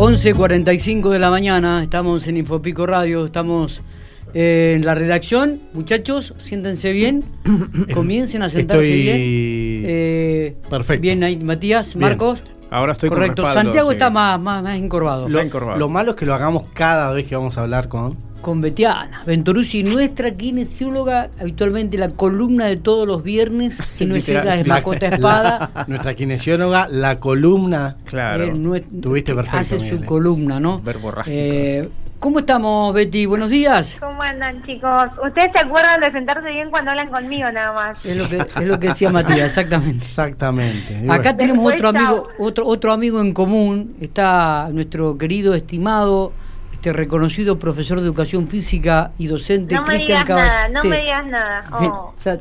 11.45 de la mañana, estamos en Infopico Radio, estamos eh, en la redacción. Muchachos, siéntense bien, comiencen a sentarse Estoy bien. Eh, perfecto. Bien ahí, Matías, Bien. Marcos. Ahora estoy con Correcto, respaldo, Santiago sí. está más, más, más encorvado. Lo, encorvado. lo malo es que lo hagamos cada vez que vamos a hablar con. Con Betiana Venturuzzi, nuestra kinesióloga, habitualmente la columna de todos los viernes, si no es ella, es la- Macota Espada. la- nuestra kinesióloga, la columna. Claro. Eh, nue- Tuviste perfecto, Hace su Miguel. columna, ¿no? Verborrágico. Eh, ¿Cómo estamos, Betty? Buenos días. ¿Cómo andan, chicos? Ustedes se acuerdan de sentarse bien cuando hablan conmigo, nada más. Es lo que, es lo que decía Matías, exactamente. Exactamente. Y Acá bueno, tenemos Después, otro amigo, otro, otro amigo en común. Está nuestro querido, estimado, este reconocido profesor de educación física y docente No me Cristian digas Caball- nada, no Sí. me digas nada. Oh. o sea,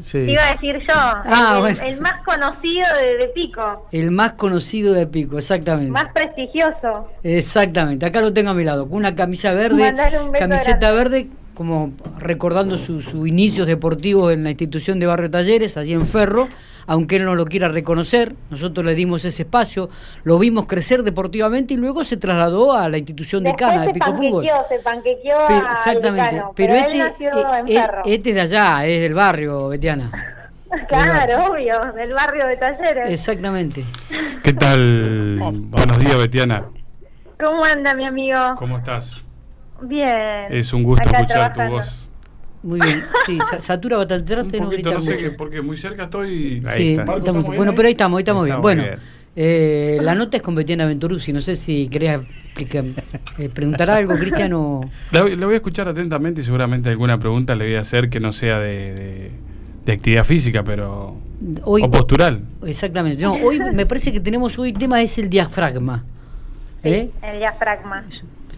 sí. Te iba a decir yo, Ah, el, bueno. el más conocido de, de Pico, el más conocido de Pico, exactamente. más prestigioso. Exactamente, acá lo tengo a mi lado, con una camisa verde, un beso camiseta grande. verde, como recordando sus su inicios deportivos en la institución de Barrio Talleres, allí en Ferro, aunque él no lo quiera reconocer, nosotros le dimos ese espacio, lo vimos crecer deportivamente y luego se trasladó a la institución Después decana de se Pico Fútbol. panquequeó, se panquequeó Pero- exactamente, pero, él este, nació eh, en eh, Ferro. este es de allá, es del barrio, Betiana. claro, obvio, del barrio de Talleres. Exactamente. ¿Qué tal? Buenos días, Betiana. ¿Cómo anda, mi amigo? ¿Cómo estás? Bien. Es un gusto Acá escuchar tu voz. Muy bien. Sí, sa- satura bastante, trate Un de no gritar no sé mucho. qué, porque muy cerca estoy. Ahí Sí, está. estamos- ¿Estamos bien bueno, ahí? pero ahí estamos, ahí estamos bien. Bueno, bien. eh, la nota es con Betiana Venturuzzi. No sé si querías explicar- eh, preguntar algo, Cristian, o... La, voy- la voy a escuchar atentamente y seguramente alguna pregunta le voy a hacer que no sea de, de- de actividad física, pero. Hoy, o postural. exactamente. No, hoy me parece que tenemos hoy tema es el diafragma. ¿Eh? El diafragma.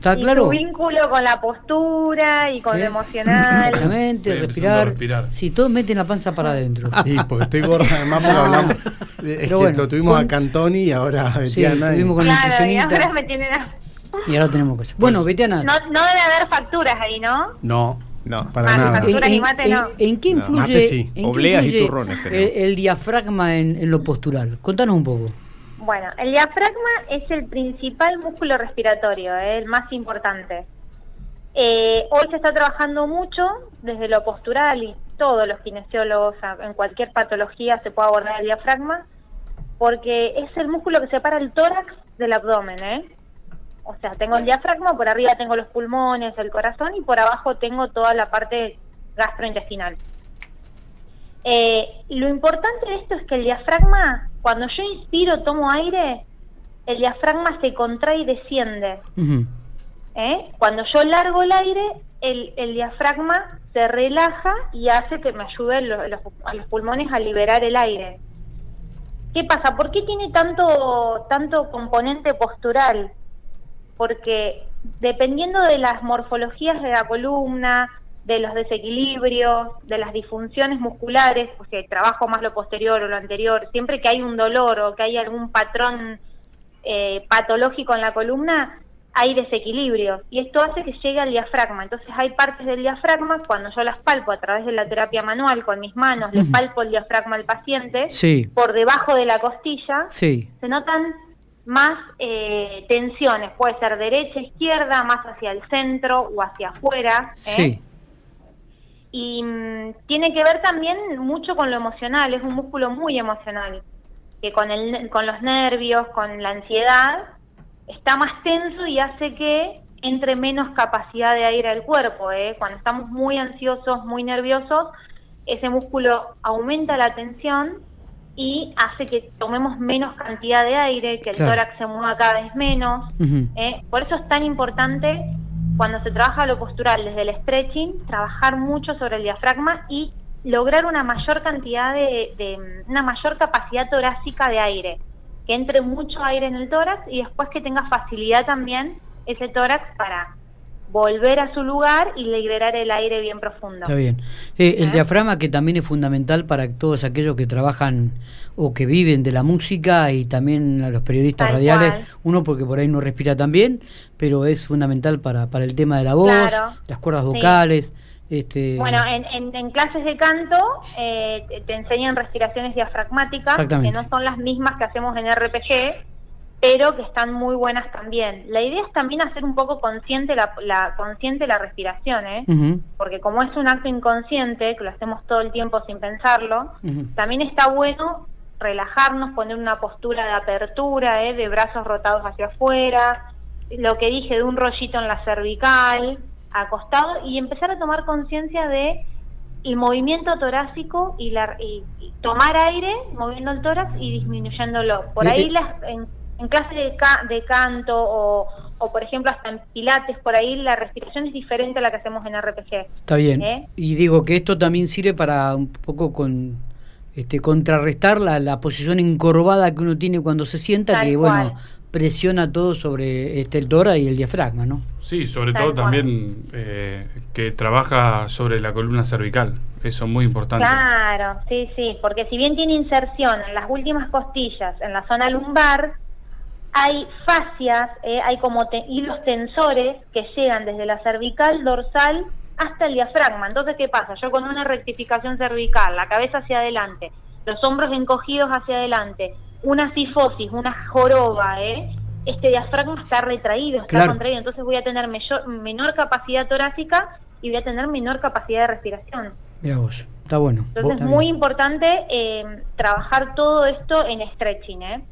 ¿Está y claro? su vínculo con la postura y con ¿Eh? lo emocional. Exactamente, respirar. respirar. Sí, todos meten la panza para adentro. Y porque estoy gorda, además, porque hablamos. Es Pero que bueno, lo tuvimos con- a Cantoni y ahora a Sí, y- con la Claro, y nutricionista. ahora me tienen a- Y ahora tenemos cosas. Bueno, Betiana, No, no debe haber facturas ahí, ¿no? No, No. para Ah, nada. factura. Y mate, no. en qué No, influye, mate sí. en qué Obleas y influye turrones el, el diafragma en, en lo postural? Contanos un poco. Bueno, el diafragma es el principal músculo respiratorio, eh, el más importante. Eh, hoy se está trabajando mucho desde lo postural y todos los kinesiólogos en cualquier patología se puede abordar el diafragma porque es el músculo que separa el tórax del abdomen, ¿eh? O sea, tengo el diafragma, por arriba tengo los pulmones, el corazón y por abajo tengo toda la parte gastrointestinal. Eh, lo importante de esto es que el diafragma, cuando yo inspiro, tomo aire, el diafragma se contrae y desciende. ¿eh? Cuando yo largo el aire, el, el diafragma se relaja y hace que me ayude lo- los- a los pulmones a liberar el aire. ¿Qué pasa? ¿Por qué tiene tanto, tanto componente postural? Porque dependiendo de las morfologías de la columna, de los desequilibrios, de las disfunciones musculares, porque trabajo más lo posterior o lo anterior, siempre que hay un dolor o que hay algún patrón eh, patológico en la columna, hay desequilibrios y esto hace que llegue al diafragma. Entonces hay partes del diafragma, cuando yo las palpo a través de la terapia manual con mis manos, le Ujú. palpo el diafragma al paciente, Sí, por debajo de la costilla, sí. se notan más eh, tensiones, puede ser derecha, izquierda, más hacia el centro o hacia afuera. ¿eh? Sí. Y mm, tiene que ver también mucho con lo emocional, es un músculo muy emocional, que con, el, con los nervios, con la ansiedad, está más tenso y hace que entre menos capacidad de aire al cuerpo. ¿eh? Cuando estamos muy ansiosos, muy nerviosos, ese músculo aumenta la tensión y hace que tomemos menos cantidad de aire, que el Claro. tórax se mueva cada vez menos. ¿eh? Por eso es tan importante cuando se trabaja lo postural desde el stretching, trabajar mucho sobre el diafragma y lograr una mayor cantidad de, de- una mayor capacidad torácica de aire, que entre mucho aire en el tórax y después que tenga facilidad también ese tórax para volver a su lugar y liberar el aire bien profundo. Está bien. Eh, el ¿Eh? diafragma que también es fundamental para todos aquellos que trabajan o que viven de la música y también a los periodistas Tal radiales. cual. Uno porque por ahí no respira tan bien, pero es fundamental para, para el tema de la voz, Claro. las cuerdas Sí. vocales. Este, Bueno, en, en- en clases de canto eh, te, enseñan respiraciones diafragmáticas, que no son las mismas que hacemos en RPG, pero que están muy buenas también. La idea es también hacer un poco consciente la, la consciente la respiración, ¿eh? Porque como es un acto inconsciente, que lo hacemos todo el tiempo sin pensarlo, también está bueno relajarnos, poner una postura de apertura, ¿eh? de brazos rotados hacia afuera, lo que dije de un rollito en la cervical, acostado, y empezar a tomar conciencia de el movimiento torácico y, la, y, y tomar aire moviendo el tórax y disminuyéndolo. Por ahí las, en, en clase de, ca- de canto o, o, por ejemplo, hasta en pilates, por ahí la respiración es diferente a la que hacemos en RPG. Está bien. ¿Eh? Y digo que esto también sirve para un poco con este contrarrestar la, la posición encorvada que uno tiene cuando se sienta, Tal que bueno, presiona todo sobre este el tórax y el diafragma, ¿no? Sí, sobre Tal todo cual. también eh, que trabaja sobre la columna cervical. Eso es muy importante. Claro, sí, sí, porque si bien tiene inserción en las últimas costillas, en la zona lumbar, hay fascias, eh, hay como te- hilos tensores que llegan desde la cervical dorsal hasta el diafragma. Entonces, ¿qué pasa? Yo con una rectificación cervical, la cabeza hacia adelante, los hombros encogidos hacia adelante, una sifosis, una joroba, ¿eh? este diafragma está retraído, está Claro. contraído, entonces voy a tener mayor- menor capacidad torácica y voy a tener menor capacidad de respiración. Mira vos, está bueno. Entonces es muy importante eh, trabajar todo esto en stretching, ¿eh?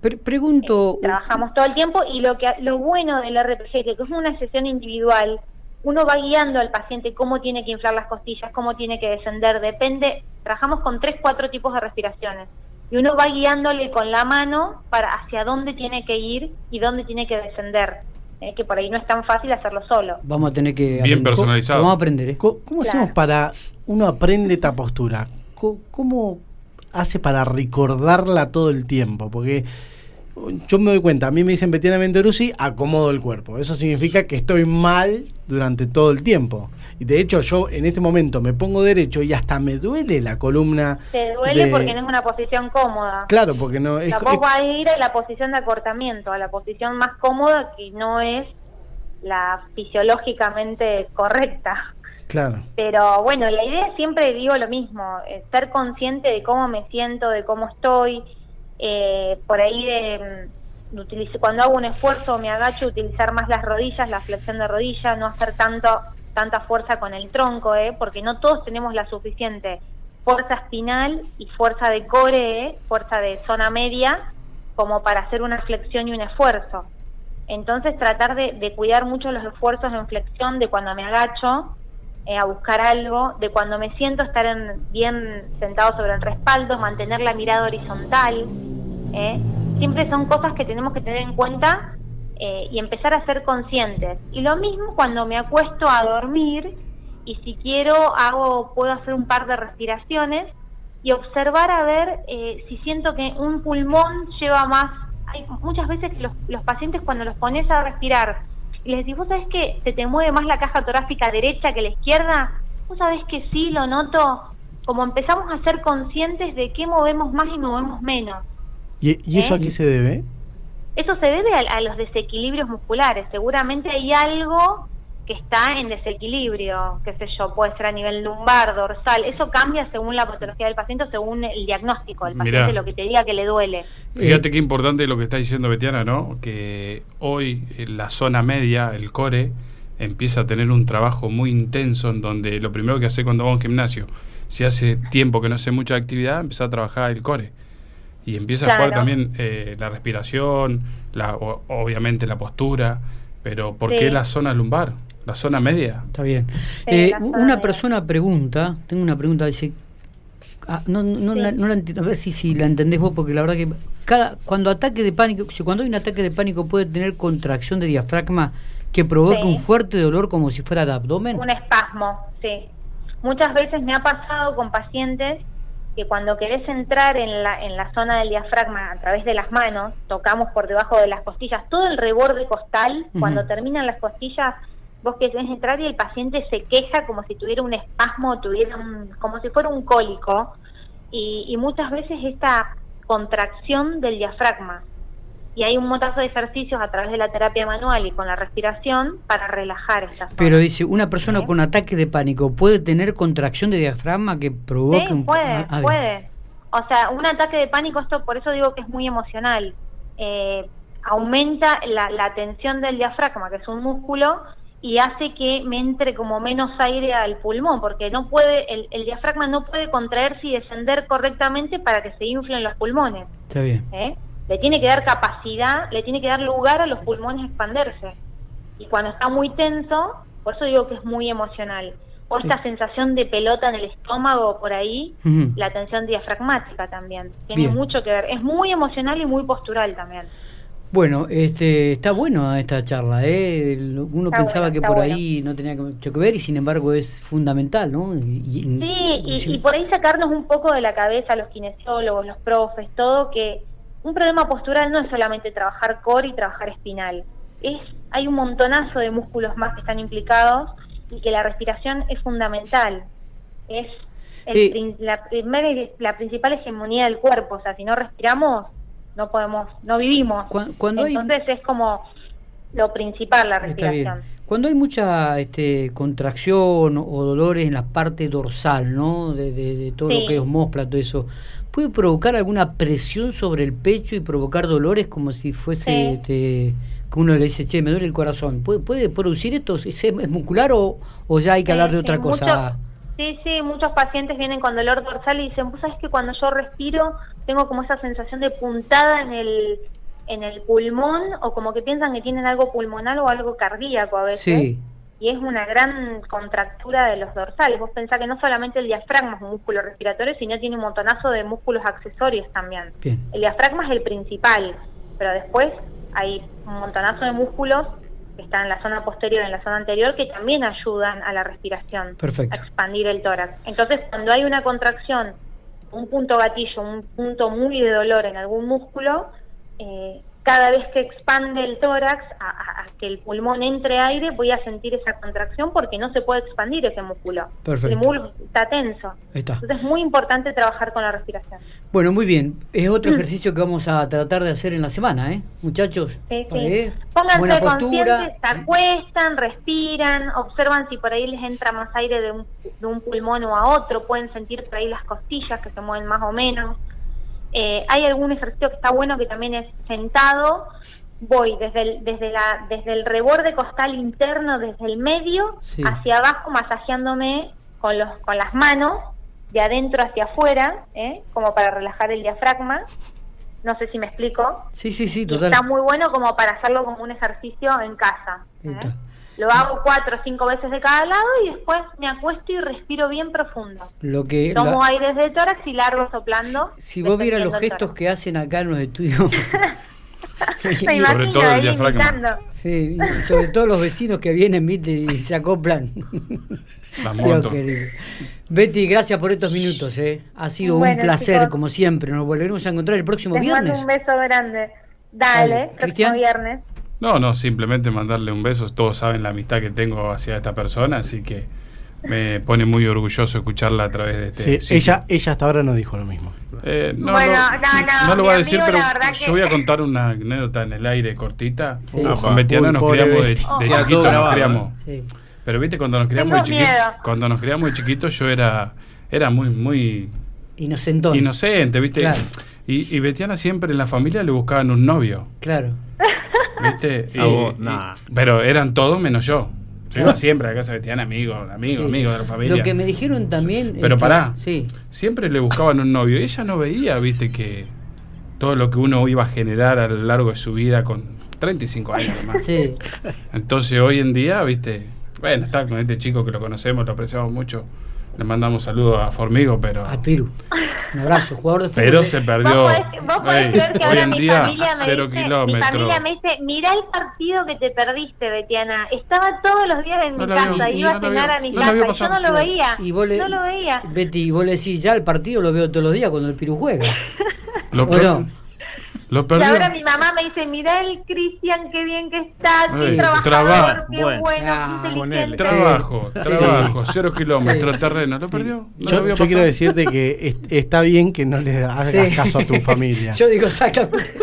Pre- pregunto, Trabajamos todo el tiempo y lo que lo bueno del RPG, que es una sesión individual, uno va guiando al paciente cómo tiene que inflar las costillas, cómo tiene que descender, depende, trabajamos con tres, cuatro tipos de respiraciones y uno va guiándole con la mano para hacia dónde tiene que ir y dónde tiene que descender, ¿eh? que por ahí no es tan fácil hacerlo solo. vamos a tener que... Bien aprender. personalizado. Vamos a aprender, ¿eh? ¿Cómo Claro. hacemos para uno aprende esta postura? ¿Cómo hace para recordarla todo el tiempo? Porque yo me doy cuenta, a mí me dicen Betiana Ventoruzzi, acomodo el cuerpo. Eso significa que estoy mal durante todo el tiempo. Y de hecho yo en este momento me pongo derecho y hasta me duele la columna. Te duele de- porque no es una posición cómoda. Claro, porque no es... Tampoco hay que ir a la posición de acortamiento, a la posición más cómoda que no es la fisiológicamente correcta. Claro. Pero bueno, la idea siempre digo lo mismo, eh, ser consciente de cómo me siento, de cómo estoy, eh, por ahí de, mm, de cuando hago un esfuerzo me agacho, utilizar más las rodillas, la flexión de rodilla, no hacer tanto tanta fuerza con el tronco, eh, porque no todos tenemos la suficiente fuerza espinal y fuerza de core, eh, fuerza de zona media, como para hacer una flexión y un esfuerzo. Entonces tratar de, de cuidar mucho los esfuerzos en flexión de cuando me agacho eh, a buscar algo, de cuando me siento estar en- bien sentado sobre el respaldo, mantener la mirada horizontal. ¿eh? Siempre son cosas que tenemos que tener en cuenta eh, y empezar a ser conscientes. Y lo mismo cuando me acuesto a dormir y si quiero hago puedo hacer un par de respiraciones y observar a ver eh, si siento que un pulmón lleva más. Hay muchas veces los, los pacientes cuando los pones a respirar les decís, ¿vos sabés que se te mueve más la caja torácica derecha que la izquierda? ¿Vos sabés que sí, lo noto? Como empezamos a ser conscientes de qué movemos más y movemos menos. ¿Y, y eso ¿Eh? a qué se debe? Eso se debe a, a los desequilibrios musculares. Seguramente hay algo que está en desequilibrio, qué sé yo, puede ser a nivel lumbar, dorsal. Eso cambia según la patología del paciente, según el diagnóstico del paciente, Mirá. lo que te diga que le duele. Fíjate qué importante lo que está diciendo Betiana, ¿no? Que hoy la zona media, el core, empieza a tener un trabajo muy intenso en donde lo primero que hace cuando va a un gimnasio, si hace tiempo que no hace mucha actividad, empieza a trabajar el core. Y empieza a jugar también eh, la respiración, la, o- obviamente la postura, pero ¿por Sí. qué la zona lumbar? La zona media. Está bien. Eh, una persona pregunta, tengo una pregunta, dice, ah, no, no, Sí. la, no la enti- a ver si, si la entendés vos, porque la verdad que cada cuando ataque de pánico, si cuando hay un ataque de pánico puede tener contracción de diafragma que provoque Sí. un fuerte dolor como si fuera de abdomen. Un espasmo, sí. Muchas veces me ha pasado con pacientes que cuando querés entrar en la, en la zona del diafragma a través de las manos, tocamos por debajo de las costillas, todo el reborde costal, cuando terminan las costillas, vos querés entrar y el paciente se queja como si tuviera un espasmo, tuviera un, como si fuera un cólico, y, y muchas veces esta contracción del diafragma. Y hay un montazo de ejercicios a través de la terapia manual y con la respiración para relajar esta zona. Pero dice, una persona Sí. con ataque de pánico puede tener contracción de diafragma que provoque Sí, un puede, ah, puede. O sea, un ataque de pánico, esto por eso digo que es muy emocional. Eh, aumenta la, la tensión del diafragma, que es un músculo, y hace que me entre como menos aire al pulmón, porque no puede, el, el diafragma no puede contraerse y descender correctamente para que se inflen los pulmones. Está bien. ¿eh? Le tiene que dar capacidad, le tiene que dar lugar a los pulmones a expandirse. Y cuando está muy tenso, por eso digo que es muy emocional. O esta sensación de pelota en el estómago por ahí, la tensión diafragmática también. Tiene Bien. mucho que ver. Es muy emocional y muy postural también. Bueno, este, está bueno esta charla, ¿eh? Uno Está pensaba bueno, que por bueno. ahí no tenía mucho que ver y sin embargo es fundamental, ¿no? Y- Sí, y, sí. y por ahí sacarnos un poco de la cabeza a los kinesiólogos, los profes, todo, que un problema postural no es solamente trabajar core y trabajar espinal. Es, hay un montonazo de músculos más que están implicados y que la respiración es fundamental. Es el Eh. la primera y la principal hegemonía del cuerpo. O sea, si no respiramos, no podemos, no vivimos. Hay- Entonces es como lo principal la respiración. Cuando hay mucha este, contracción o dolores en la parte dorsal, ¿no? De, de- de todo lo que es homóplato, eso, ¿puede provocar alguna presión sobre el pecho y provocar dolores como si fuese Sí. este, que uno le dice, che, me duele el corazón? ¿Puede, puede producir esto? ¿Es, es muscular o, o ya hay que Sí, hablar de otra mucho- cosa? Sí, sí, muchos pacientes vienen con dolor dorsal y dicen, pues sabes que cuando yo respiro tengo como esa sensación de puntada en el en el pulmón o como que piensan que tienen algo pulmonar o algo cardíaco a veces. Sí. Y es una gran contractura de los dorsales. Vos pensás que no solamente el diafragma es un músculo respiratorio, sino tiene un montonazo de músculos accesorios también. Bien. El diafragma es el principal, pero después hay un montonazo de músculos que están en la zona posterior y en la zona anterior que también ayudan a la respiración, Perfecto. a expandir el tórax. Entonces, cuando hay una contracción, un punto gatillo, un punto muy de dolor en algún músculo, eh, cada vez que expande el tórax a, a- a que el pulmón entre aire, voy a sentir esa contracción porque no se puede expandir ese músculo. Perfecto. El músculo está tenso. Ahí está. Entonces es muy importante trabajar con la respiración. Bueno, muy bien. Es otro ejercicio que vamos a tratar de hacer en la semana, ¿eh? Muchachos. Sí, sí. Pónganse conscientes, se acuestan, respiran, observan si por ahí les entra más aire de un, de un pulmón o a otro, pueden sentir por ahí las costillas que se mueven más o menos. Eh, hay algún ejercicio que está bueno que también es sentado, voy desde el, desde la, desde el reborde costal interno, desde el medio Sí. hacia abajo, masajeándome con, los, con las manos, de adentro hacia afuera, ¿eh? como para relajar el diafragma. No sé si me explico. Sí, sí, sí, Y total. está muy bueno como para hacerlo como un ejercicio en casa. ¿eh? Lo hago cuatro o cinco veces de cada lado y después me acuesto y respiro bien profundo. Lo que Tomo la- aire desde el tórax y largo soplando. si vos vieras los gestos que hacen acá en los estudios. Sobre todo el diafragma. Sí, y sobre todo los vecinos que vienen, viste, y se acoplan. Betty, gracias por estos minutos, ¿eh? Ha sido un placer, chicos. como siempre. Nos volveremos a encontrar el próximo Les mando viernes. un beso grande. Dale. Dale, próximo Cristian. viernes. No, no, simplemente mandarle un beso. Todos saben la amistad que tengo hacia esta persona, así que me pone muy orgulloso escucharla a través de este. Sí, sitio. ella, ella hasta ahora no dijo lo mismo. Eh, no, Bueno, lo- no, no, no lo va a decir, amigo, pero yo que- voy a contar una anécdota en el aire cortita. Sí. Ufa. con Betiana nos criamos de, chiquitos, nos grabado, criamos. Sí. Pero viste, cuando nos criamos de chiquitos, cuando nos criamos de chiquitos, yo era, era muy, muy Inocentón. inocente, viste. Claro. Y, y Betiana siempre en la familia le buscaban un novio, Claro. viste. A Y- vos, y- nah. pero eran todos menos yo. Yo iba siempre a casa de Betiana, amigo, amigo, Sí. amigo de la familia. Lo que me dijeron también. Pero pará. Sí. Siempre le buscaban un novio. Ella no veía, viste, que todo lo que uno iba a generar a lo largo de su vida con 35 años más. Sí. Entonces hoy en día, viste, bueno, está con este chico que lo conocemos, lo apreciamos mucho. Le mandamos saludos a Formigo, pero A Piru. Un abrazo, jugador de fútbol. pero se perdió. Vos podés, vos podés Ey, creer que hoy ahora en mi día, familia me cero dice, mi kilómetros. familia me dice, mirá el partido que te perdiste, Betiana. Estaba todos los días en No mi casa, y iba no a cenar vio, a mi no casa y yo no lo veía. Y vos le, no lo veía. Betty, y vos le decís, ya el partido lo veo todos los días cuando el Piru juega. Lo, ¿O no? Lo Y ahora mi mamá me dice, mirá el Cristian, qué bien que está, qué Sí, trabajador, qué Bueno. bueno, Ah, qué inteligente. Trabajo, Sí. trabajo, cero kilómetros, Sí. terreno. ¿Lo perdió? ¿No lo Yo, vio yo quiero decirte que est- está bien que no le hagas Sí. caso a tu familia. Yo digo exactamente.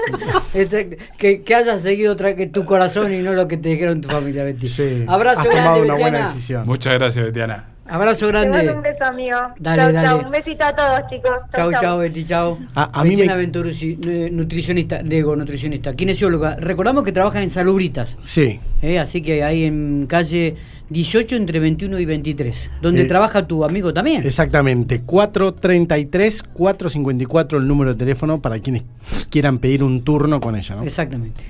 Este, que, que hayas seguido que tu corazón y no lo que te dijeron tu familia, Betty. Sí, Abrazo has grande, tomado una buena Betiana. decisión. Muchas gracias, Betiana. Abrazo Te mando grande. un beso, amigo. Dale, Chau, dale. chau. Un besito a todos, chicos. Chau, chau, Betty, chau. A- a mí me- Venturucci, eh, nutricionista, digo, nutricionista, kinesióloga. Recordamos que trabaja en Salubritas, Sí. eh, así que ahí en calle 18 entre 21 y 23, donde Eh, trabaja tu amigo también. Exactamente, 433 454 el número de teléfono para quienes quieran pedir un turno con ella, ¿no? Exactamente.